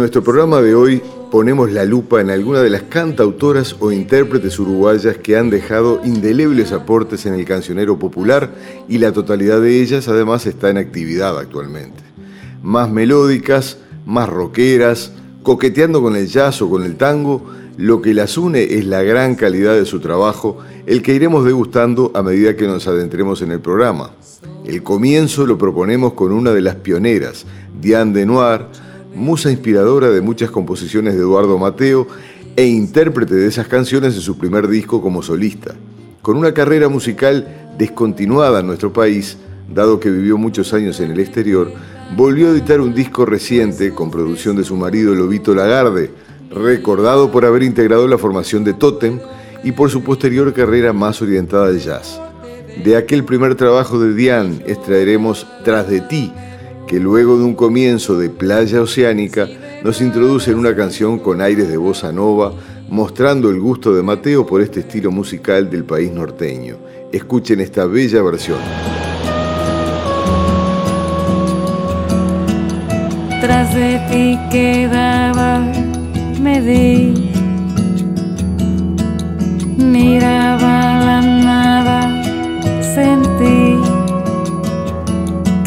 Nuestro programa de hoy ponemos la lupa en alguna de las cantautoras o intérpretes uruguayas que han dejado indelebles aportes en el cancionero popular y la totalidad de ellas además está en actividad actualmente. Más melódicas, más rockeras, coqueteando con el jazz o con el tango, lo que las une es la gran calidad de su trabajo, el que iremos degustando a medida que nos adentremos en el programa. El comienzo lo proponemos con una de las pioneras, Diane Denoir, musa inspiradora de muchas composiciones de Eduardo Mateo e intérprete de esas canciones en su primer disco como solista. Con una carrera musical descontinuada en nuestro país, dado que vivió muchos años en el exterior, volvió a editar un disco reciente con producción de su marido Lobito Lagarde, recordado por haber integrado la formación de Totem y por su posterior carrera más orientada al jazz. De aquel primer trabajo de Diane extraeremos Tras de ti, que luego de un comienzo de playa oceánica nos introduce en una canción con aires de bossa nova, mostrando el gusto de Mateo por este estilo musical del país norteño. Escuchen esta bella versión. Tras de ti quedaba, me di, miraba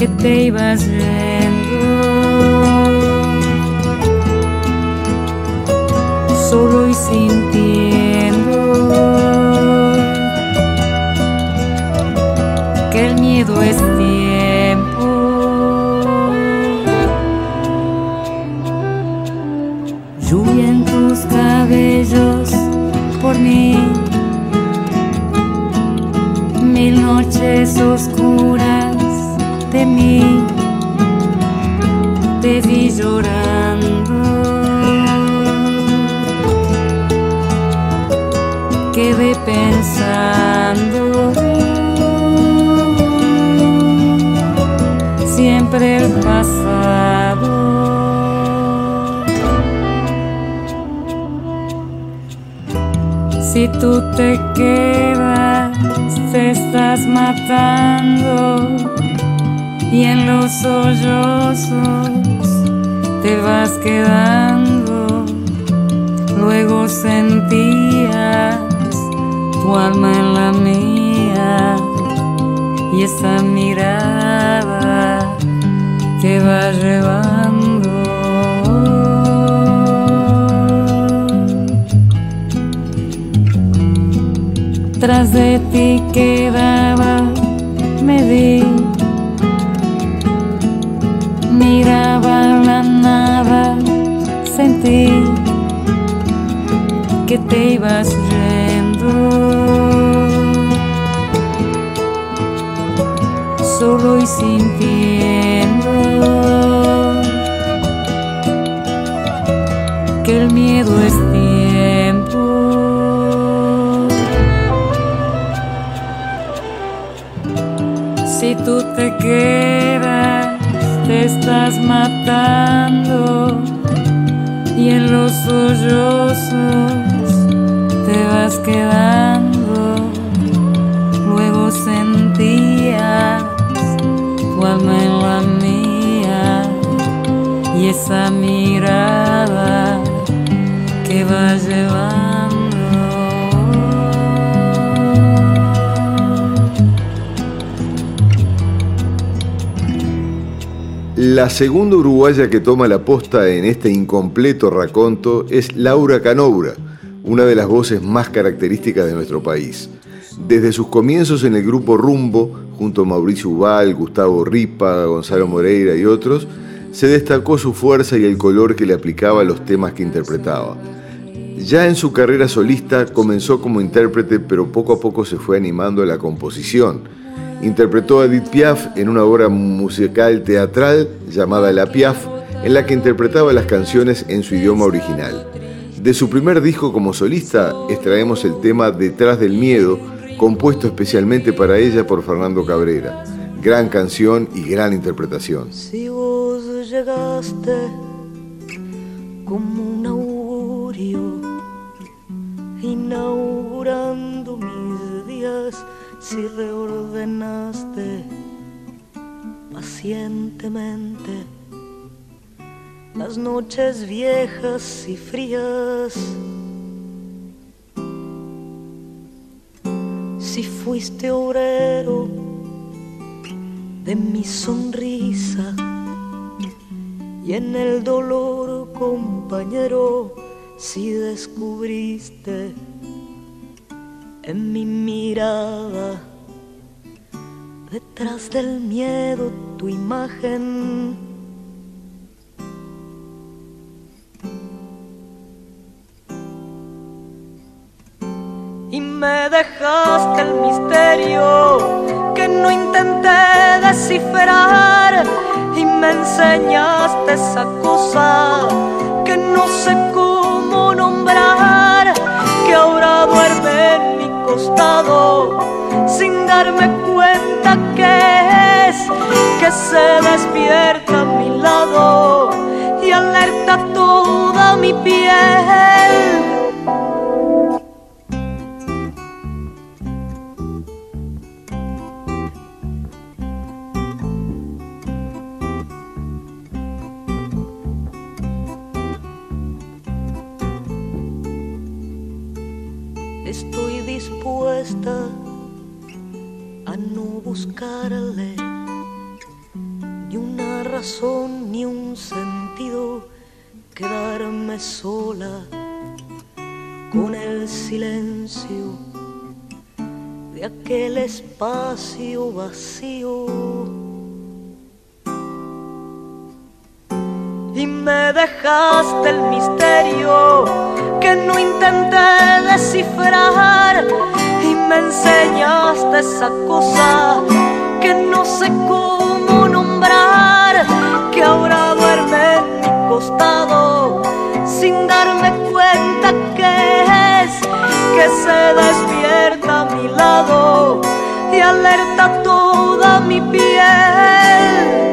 que te ibas yendo. Solo y sintiendo que el miedo es tiempo. Lluvia en tus cabellos por mí. Mil noches oscuras Si tú te quedas, te estás matando y en los sollozos te vas quedando. Luego sentías tu alma en la mía y esa mirada te va llevando. Tras quedas te estás matando y en los sollozos te vas quedando. Luego sentías tu alma en la mía y esa mirada La segunda uruguaya que toma la posta en este incompleto raconto es Laura Canoura, una de las voces más características de nuestro país. Desde sus comienzos en el grupo Rumbo, junto a Mauricio Ubal, Gustavo Ripa, Gonzalo Moreira y otros, se destacó su fuerza y el color que le aplicaba a los temas que interpretaba. Ya en su carrera solista comenzó como intérprete, pero poco a poco se fue animando a la composición. Interpretó a Edith Piaf en una obra musical teatral llamada La Piaf, en la que interpretaba las canciones en su idioma original. De su primer disco como solista extraemos el tema Detrás del Miedo, compuesto especialmente para ella por Fernando Cabrera. Gran canción y gran interpretación. Si vos llegaste como un augurio, inaugurando mis días, si reordenaste pacientemente las noches viejas y frías. Si fuiste obrero de mi sonrisa y en el dolor compañero si descubriste en mi mirada. Detrás del miedo tu imagen. Y me dejaste el misterio que no intenté descifrar. Y me enseñaste esa cosa que no sé cómo nombrar, que ahora duerme sin darme cuenta que es que se despierta a mi lado y alerta toda mi piel buscarle ni una razón ni un sentido, quedarme sola con el silencio de aquel espacio vacío. Y me dejaste el misterio que no intenté descifrar me enseñaste esa cosa que no sé cómo nombrar, que ahora duerme en mi costado sin darme cuenta que es que se despierta a mi lado y alerta toda mi piel.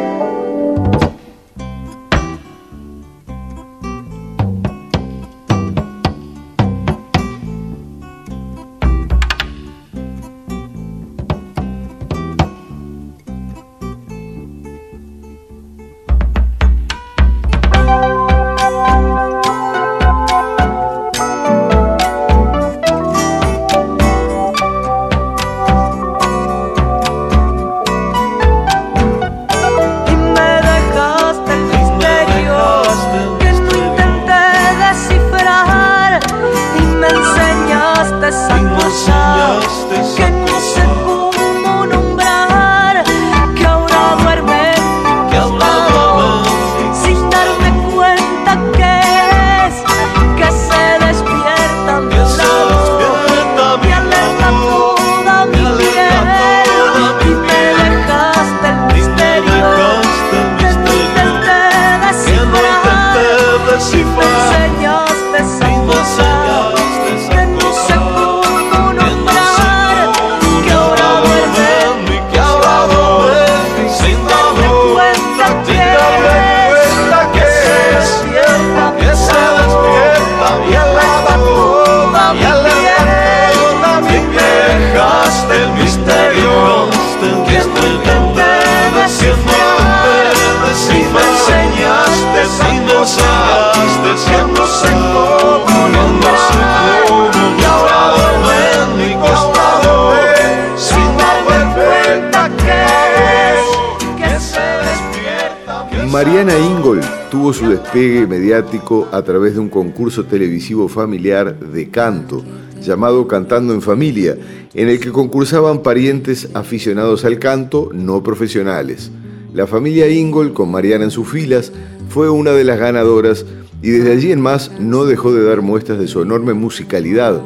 Tuvo su despegue mediático a través de un concurso televisivo familiar de canto llamado Cantando en Familia, en el que concursaban parientes aficionados al canto no profesionales. La familia Ingol, con Mariana en sus filas, fue una de las ganadoras y desde allí en más no dejó de dar muestras de su enorme musicalidad,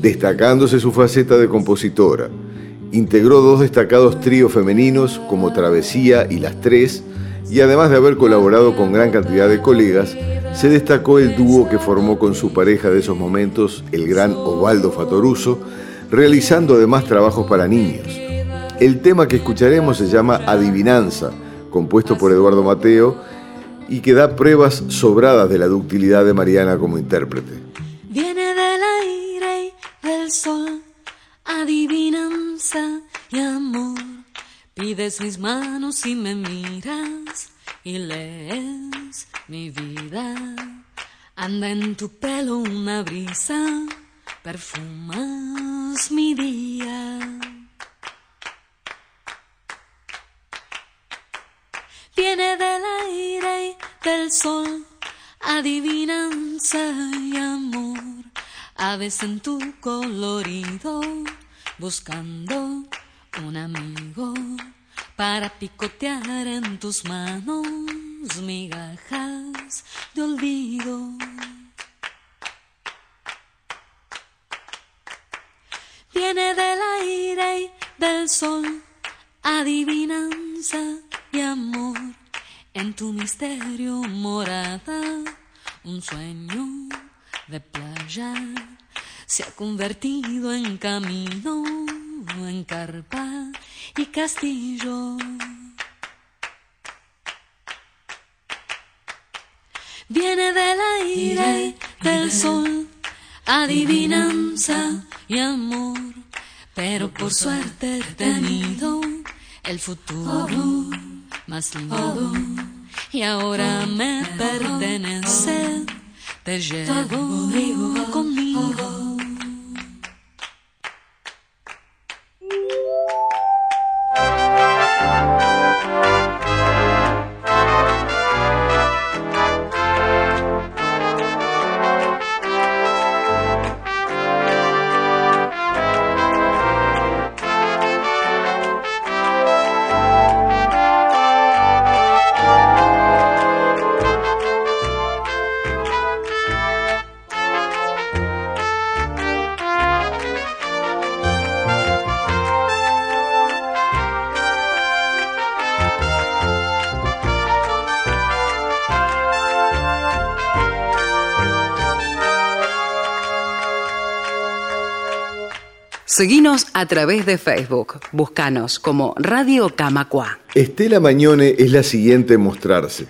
destacándose su faceta de compositora. Integró dos destacados tríos femeninos como Travesía y Las Tres, y además de haber colaborado con gran cantidad de colegas, se destacó el dúo que formó con su pareja de esos momentos, el gran Ovaldo Fatoruso, realizando además trabajos para niños. El tema que escucharemos se llama Adivinanza, compuesto por Eduardo Mateo, y que da pruebas sobradas de la ductilidad de Mariana como intérprete. Viene del aire y del sol, adivinanza y amor. Pides mis manos y me miras y lees mi vida. Anda en tu pelo una brisa, perfumas mi día. Viene del aire y del sol, adivinanza y amor. Aves en tu colorido, buscando un amigo para picotear en tus manos migajas de olvido. Viene del aire y del sol, adivinanza y amor en tu misterio morada, un sueño de playa se ha convertido en camino, en carpa y castillo. Viene del aire, del sol, adivinanza y amor, pero por suerte he tenido el futuro más lindo y ahora me pertenece, te llevo conmigo. Seguinos a través de Facebook. Búscanos como Radio Camacua. Estela Mañone es la siguiente en mostrarse.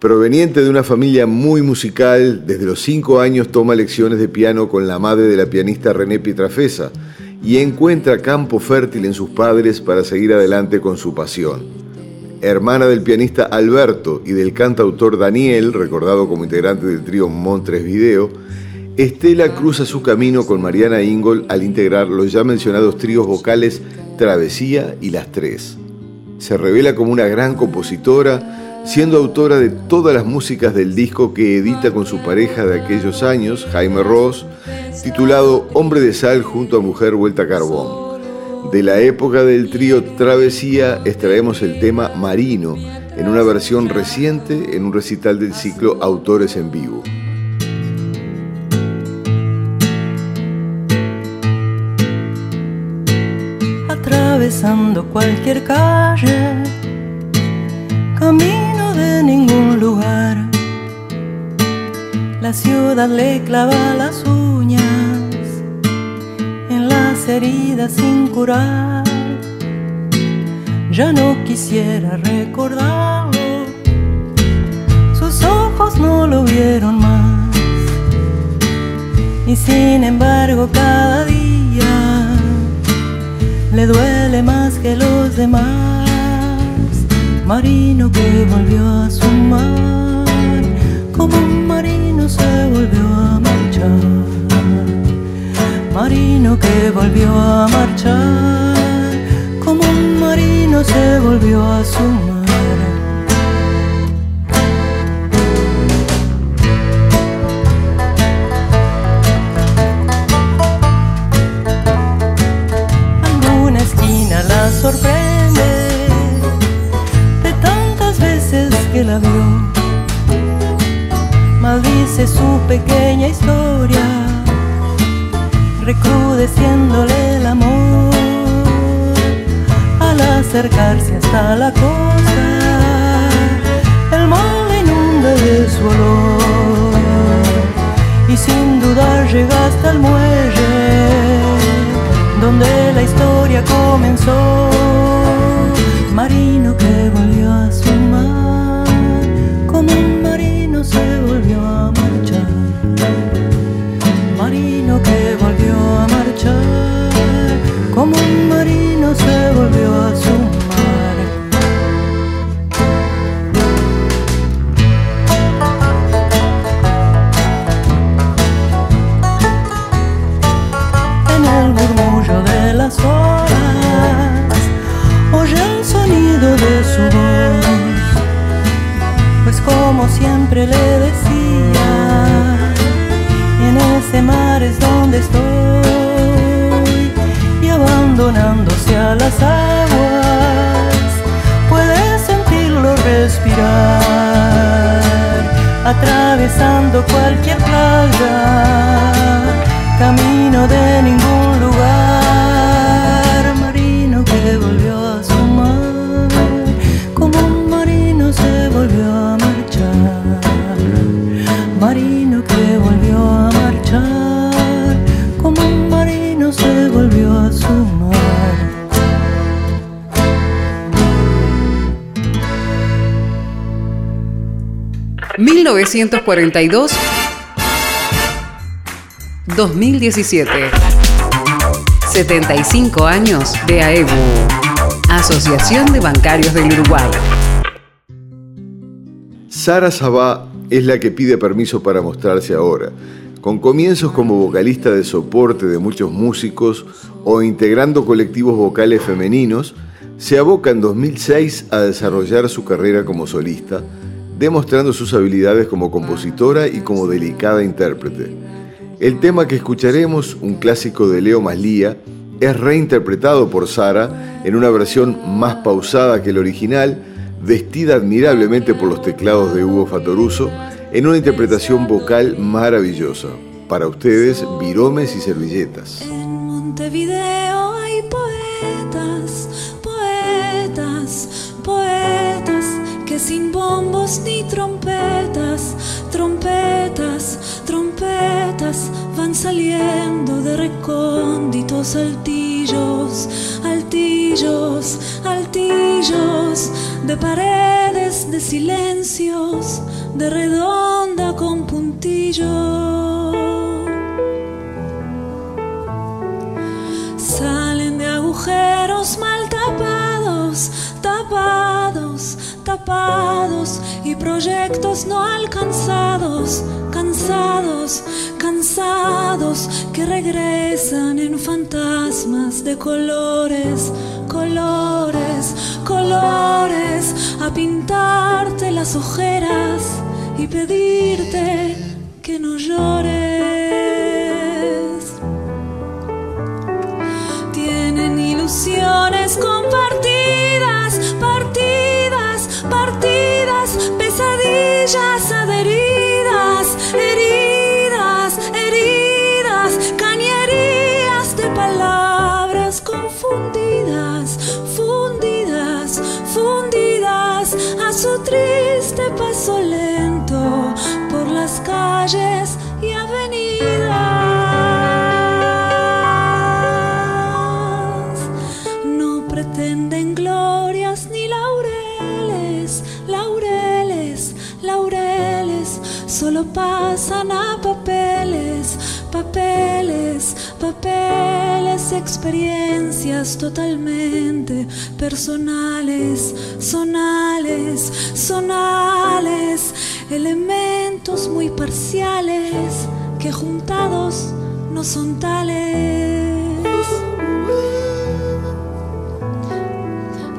Proveniente de una familia muy musical, desde los cinco años toma lecciones de piano con la madre de la pianista René Pietrafesa y encuentra campo fértil en sus padres para seguir adelante con su pasión. Hermana del pianista Alberto y del cantautor Daniel, recordado como integrante del trío Montres Video, Estela cruza su camino con Mariana Ingol al integrar los ya mencionados tríos vocales Travesía y Las Tres. Se revela como una gran compositora, siendo autora de todas las músicas del disco que edita con su pareja de aquellos años, Jaime Ross, titulado Hombre de Sal junto a Mujer Vuelta a Carbón. De la época del trío Travesía extraemos el tema Marino, en una versión reciente en un recital del ciclo Autores en Vivo. Atravesando cualquier calle, camino de ningún lugar. La ciudad le clava las uñas en las heridas sin curar. Ya no quisiera recordarlo, sus ojos no lo vieron más. Y sin embargo cada día le duele más que los demás. Marino que volvió a su mar, como un marino se volvió a marchar. Marino que volvió a marchar, como un marino se volvió a su mar. Dudar llega hasta el muelle donde la historia comenzó. Marino que volvió a su mar, como un marino se volvió a marchar. Marino que volvió a marchar, como un marino se volvió cualquier playa, camino de ningún 1942 2017 75 años de AEBU Asociación de Bancarios del Uruguay. Sara Sabá es la que pide permiso para mostrarse ahora, con comienzos como vocalista de soporte de muchos músicos o integrando colectivos vocales femeninos, se aboca en 2006 a desarrollar su carrera como solista, demostrando sus habilidades como compositora y como delicada intérprete. El tema que escucharemos, un clásico de Leo Maslía, es reinterpretado por Sara en una versión más pausada que el original, vestida admirablemente por los teclados de Hugo Fatoruso, en una interpretación vocal maravillosa. Para ustedes, viromes y servilletas. En Montevideo bombos ni trompetas, trompetas, trompetas van saliendo de recónditos altillos, altillos, altillos, de paredes de silencios, de redonda con puntillo. Y proyectos no alcanzados, cansados, cansados que regresan en fantasmas de colores, colores, colores a pintarte las ojeras y pedirte que no llores. Tienen ilusiones compartidas, pesadillas adheridas, heridas, heridas, cañerías de palabras confundidas, fundidas, fundidas a su triste paso lento por las calles y avenidas. Solo pasan a papeles, papeles, papeles, experiencias totalmente personales, sonales, sonales, elementos muy parciales que juntados no son tales.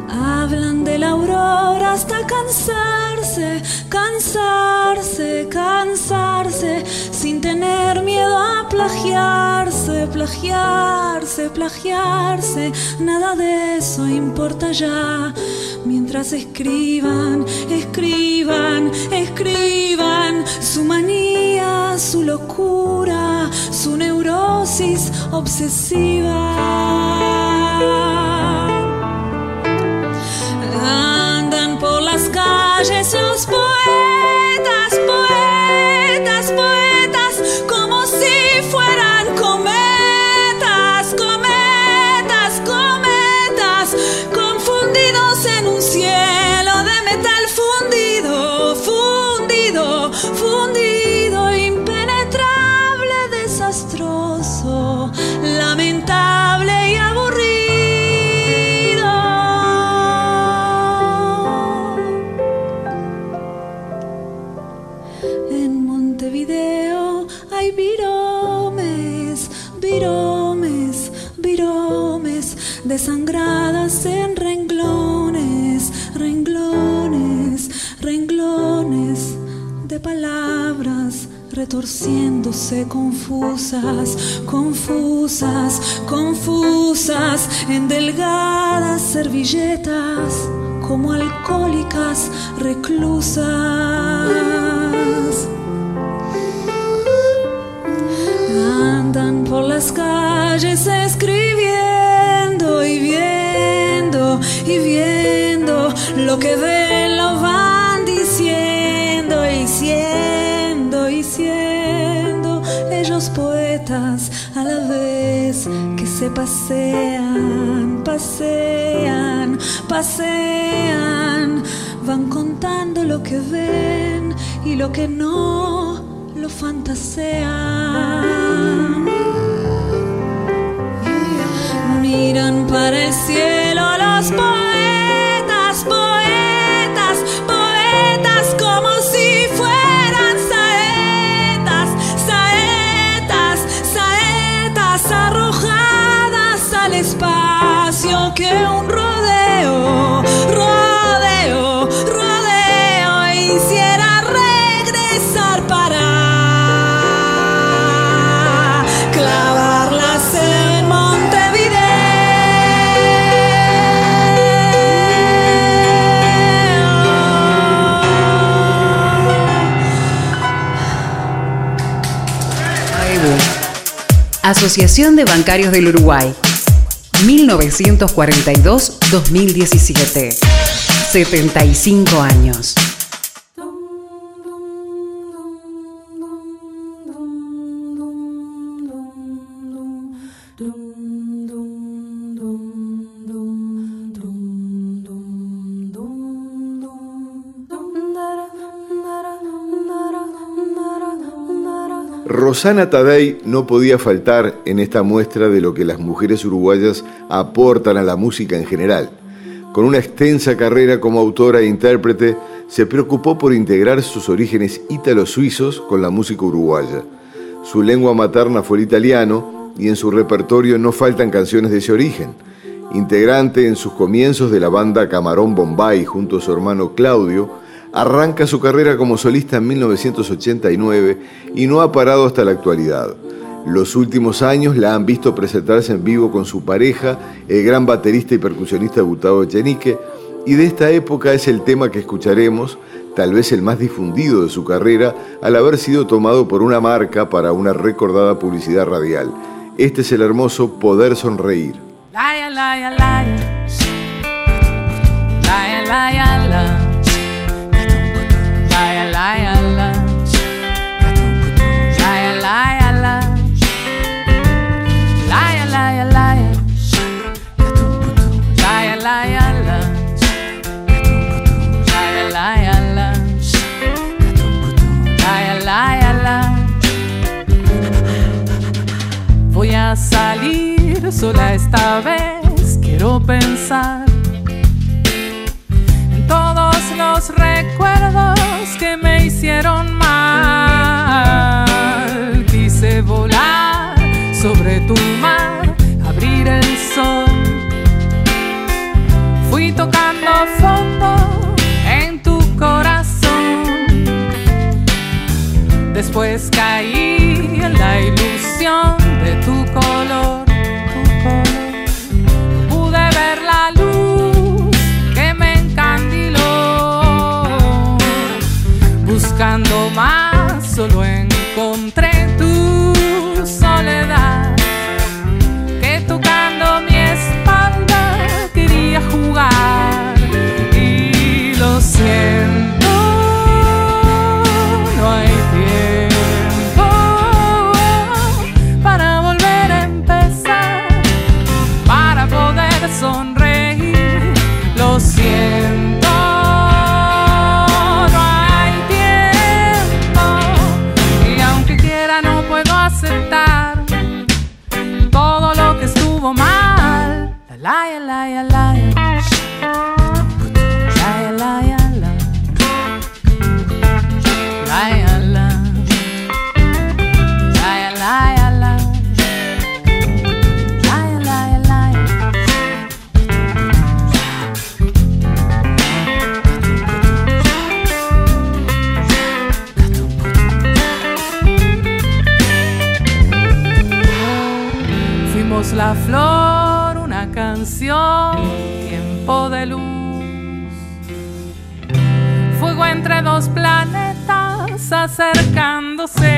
Hablan de la aurora hasta cansarse cansarse, cansarse, cansarse, sin tener miedo a plagiarse, plagiarse, plagiarse, nada de eso importa ya. Mientras escriban, escriban, escriban su manía, su locura, su neurosis obsesiva. Hoje são os poetas, poetas, poetas. Confusas, confusas, confusas en delgadas servilletas como alcohólicas reclusas. Andan por las calles escribiendo y viendo y viendo lo que ven, se pasean, pasean, pasean, van contando lo que ven y lo que no lo fantasean. Miran para el cielo los Asociación de Bancarios del Uruguay. 1942-2017. 75 años. Rosana Tadei no podía faltar en esta muestra de lo que las mujeres uruguayas aportan a la música en general. Con una extensa carrera como autora e intérprete, se preocupó por integrar sus orígenes ítalo-suizos con la música uruguaya. Su lengua materna fue el italiano y en su repertorio no faltan canciones de ese origen. Integrante en sus comienzos de la banda Camarón Bombay junto a su hermano Claudio, arranca su carrera como solista en 1989 y no ha parado hasta la actualidad. Los últimos años la han visto presentarse en vivo con su pareja, el gran baterista y percusionista Gustavo Echenique, y de esta época es el tema que escucharemos, tal vez el más difundido de su carrera, al haber sido tomado por una marca para una recordada publicidad radial. Este es el hermoso Poder Sonreír. salir sola esta vez. Quiero pensar en todos los recuerdos que me hicieron mal. Quise volar sobre tu mar, abrir el sol. Fui tocando fondo en tu corazón. Después caí tu color, tu color. Pude ver la luz que me encandiló, buscando más solo encontré. Acercándose.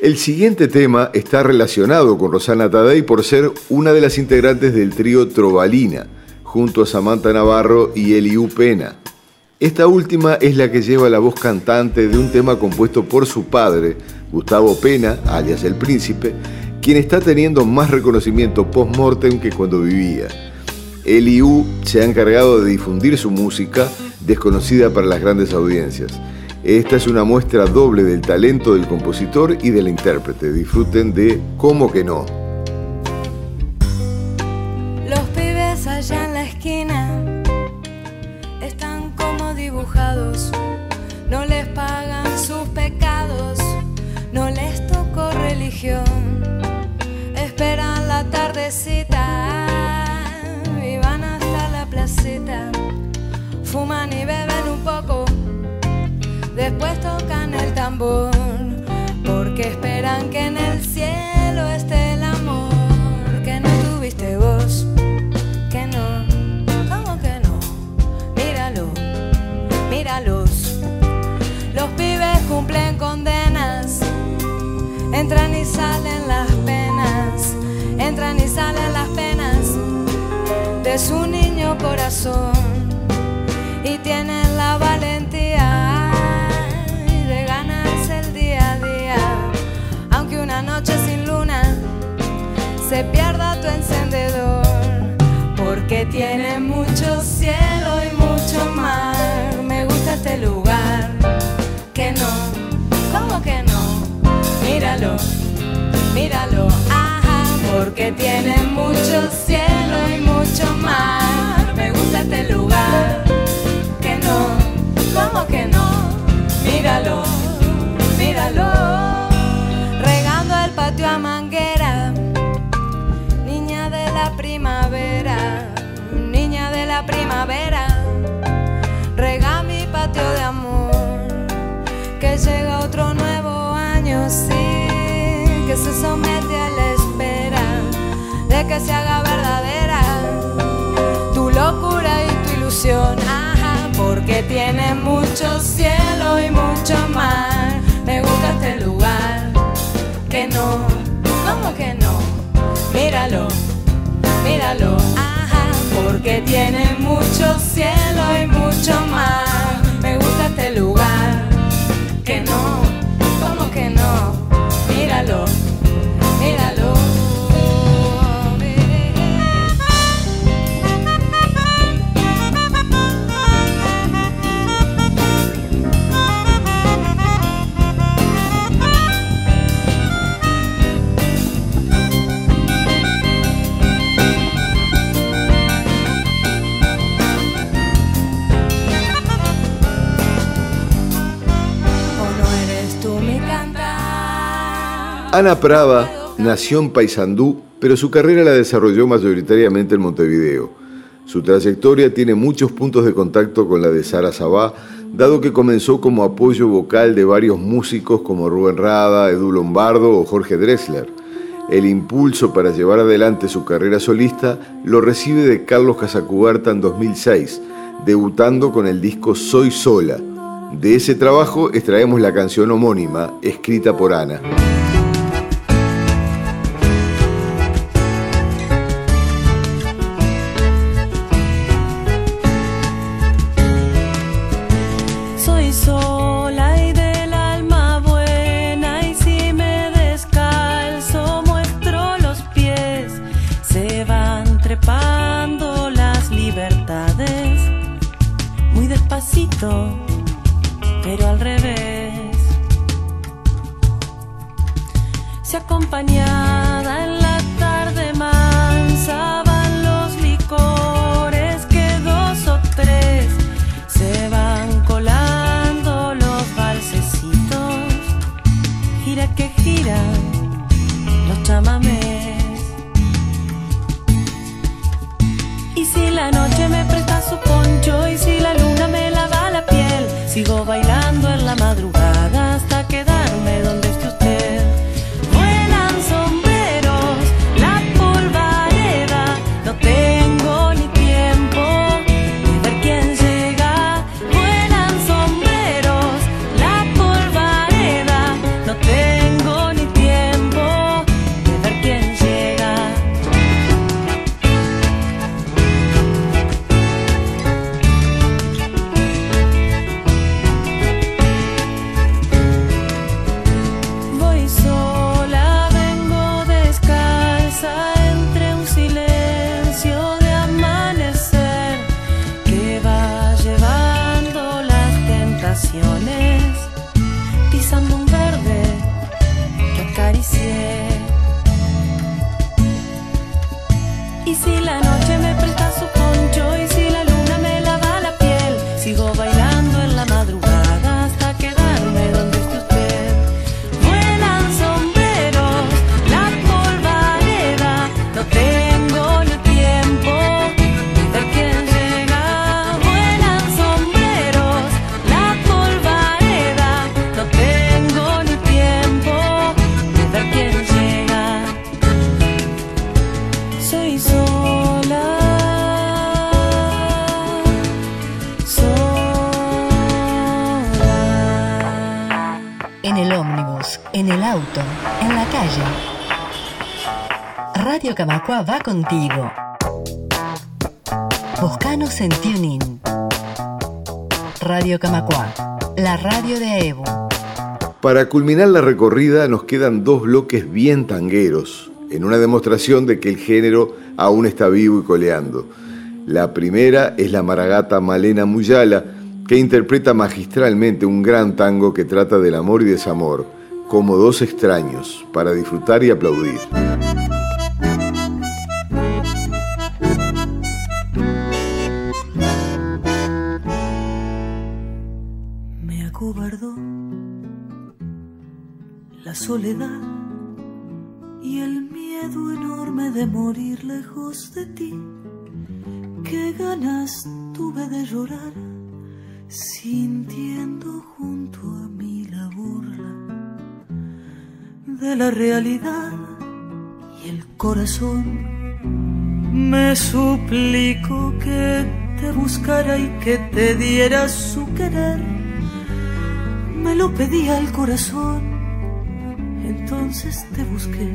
El siguiente tema está relacionado con Rosana Tadei por ser una de las integrantes del trío Trovalina, junto a Samantha Navarro y Eliu Pena. Esta última es la que lleva la voz cantante de un tema compuesto por su padre, Gustavo Pena, alias El Príncipe, quien está teniendo más reconocimiento post-mortem que cuando vivía. Eliu se ha encargado de difundir su música, desconocida para las grandes audiencias. Esta es una muestra doble del talento del compositor y del intérprete. Disfruten de ¿Cómo que no? Los pibes allá en la esquina están como dibujados. No les pagan sus pecados, no les tocó religión. Esperan la tardecita después tocan el tambor. Porque esperan que en el cielo esté el amor que no tuviste vos. Que no, ¿cómo que no? Míralo, míralos. Los pibes cumplen condenas, entran y salen las penas, entran y salen las penas de su niño corazón Míralo, míralo, ajá, porque tiene mucho cielo y mucho mar. Me gusta este lugar, que no, ¿cómo que no? Míralo, míralo, regando el patio a manguera niña de la primavera, niña de la primavera, rega mi patio de amor somete a la espera de que se haga verdadera tu locura y tu ilusión. Ajá, porque tiene mucho cielo y mucho mar. Me gusta este lugar. Que no, ¿cómo que no? Míralo, míralo. Ajá, porque tiene mucho cielo Ana Prava nació en Paysandú, pero su carrera la desarrolló mayoritariamente en Montevideo. Su trayectoria tiene muchos puntos de contacto con la de Sara Sabá, dado que comenzó como apoyo vocal de varios músicos como Rubén Rada, Edu Lombardo o Jorge Drexler. El impulso para llevar adelante su carrera solista lo recibe de Carlos Casacuberta en 2006, debutando con el disco Soy Sola. De ese trabajo extraemos la canción homónima, escrita por Ana. Pero al revés. Se acompañada sigo bailando Camacua va contigo. Buscanos en TuneIn. Radio Camacua, la radio de Aebu. Para culminar la recorrida nos quedan dos bloques bien tangueros, en una demostración de que el género aún está vivo y coleando. La primera es la maragata Malena Muyala, que interpreta magistralmente un gran tango que trata del amor y desamor, como dos extraños, para disfrutar y aplaudir. Soledad y el miedo enorme de morir lejos de ti. Qué ganas tuve de llorar sintiendo junto a mí la burla de la realidad y el corazón me suplico que te buscara y que te diera su querer. Me lo pedía el corazón, entonces te busqué,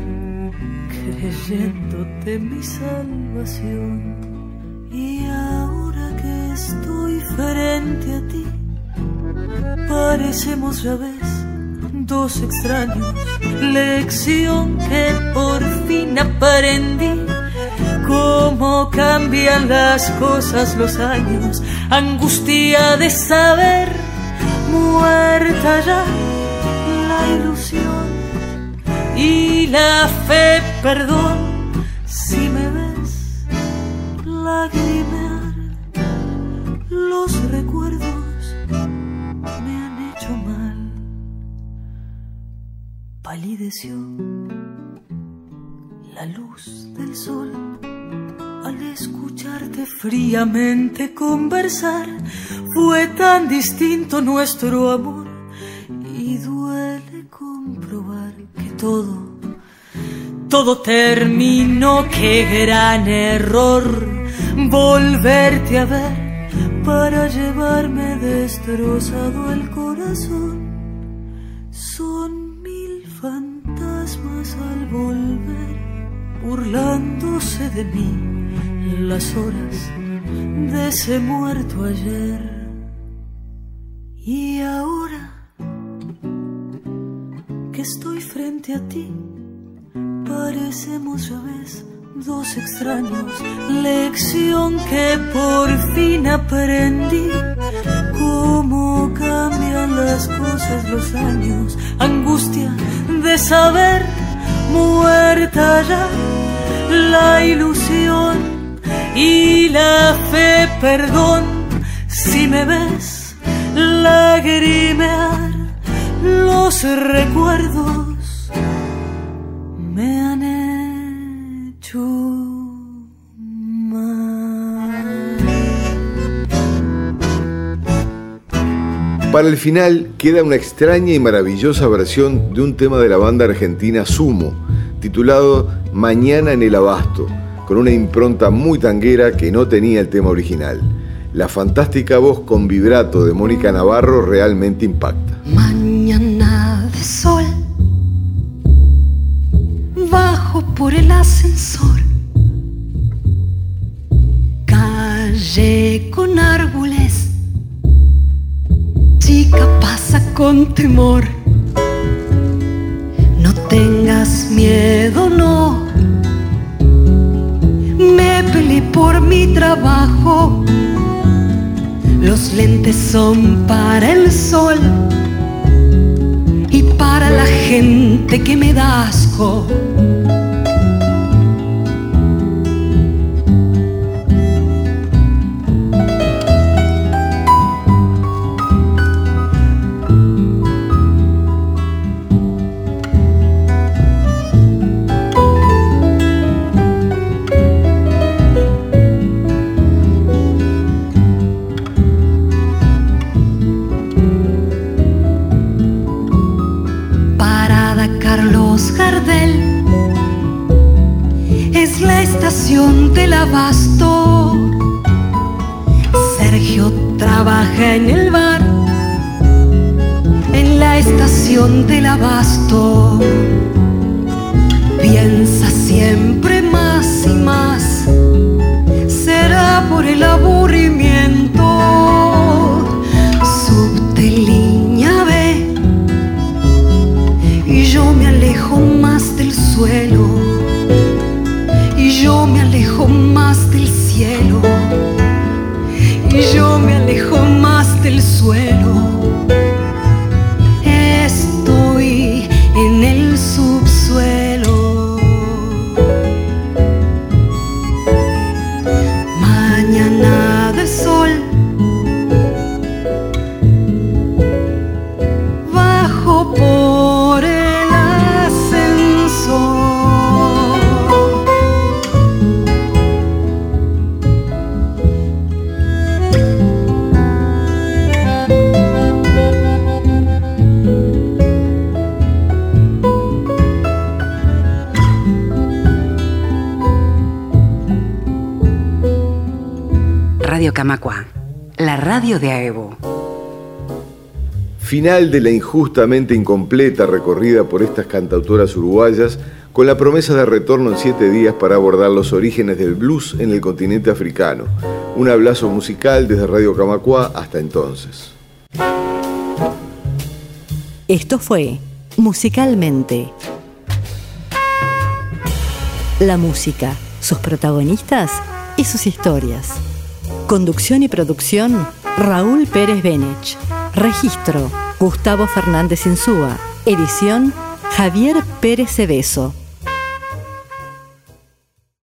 creyéndote mi salvación. Y ahora que estoy frente a ti, parecemos ya ves dos extraños, lección que por fin aprendí. Cómo cambian las cosas los años, angustia de saber, muerta ya la ilusión y la fe, perdón, si me ves lagrimear, los recuerdos me han hecho mal, palideció la luz del sol al escucharte fríamente conversar, fue tan distinto nuestro amor y duele comprobar todo, todo terminó, qué gran error volverte a ver para llevarme destrozado el corazón. Son mil fantasmas al volver burlándose de mí las horas de ese muerto ayer. Y ahora que estoy frente a ti, parecemos ya ves dos extraños. Lección que por fin aprendí. Cómo cambian las cosas los años. Angustia de saber, muerta ya la ilusión y la fe, perdón, si me ves lagrimear, los recuerdos me han hecho mal. Para el final queda una extraña y maravillosa versión de un tema de la banda argentina Sumo, titulado Mañana en el Abasto con una impronta muy tanguera que no tenía el tema original. La fantástica voz con vibrato de Mónica Navarro realmente impacta. Sol, bajo por el ascensor, calle con árboles, chica pasa con temor. No tengas miedo, no me peleé por mi trabajo. Los lentes son para el sol gente que me da radio de AEBO. Final de la injustamente incompleta recorrida por estas cantautoras uruguayas con la promesa de retorno en siete días para abordar los orígenes del blues en el continente africano. Un abrazo musical desde Radio Camacua hasta entonces. Esto fue Musicalmente. La música, sus protagonistas y sus historias. Conducción y producción, Raúl Pérez Benech. Registro, Gustavo Fernández Insúa. Edición, Javier Pérez Cebeso.